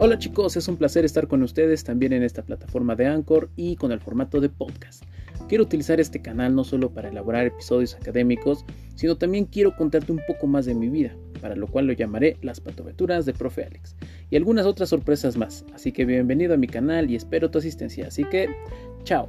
Hola chicos, es un placer estar con ustedes también en esta plataforma de Anchor y con el formato de podcast. Quiero utilizar este canal no solo para elaborar episodios académicos, sino también quiero contarte un poco más de mi vida, para lo cual lo llamaré Las Patoaventuras de Profe Alex, y algunas otras sorpresas más. Así que bienvenido a mi canal y espero tu asistencia. Así que, chao.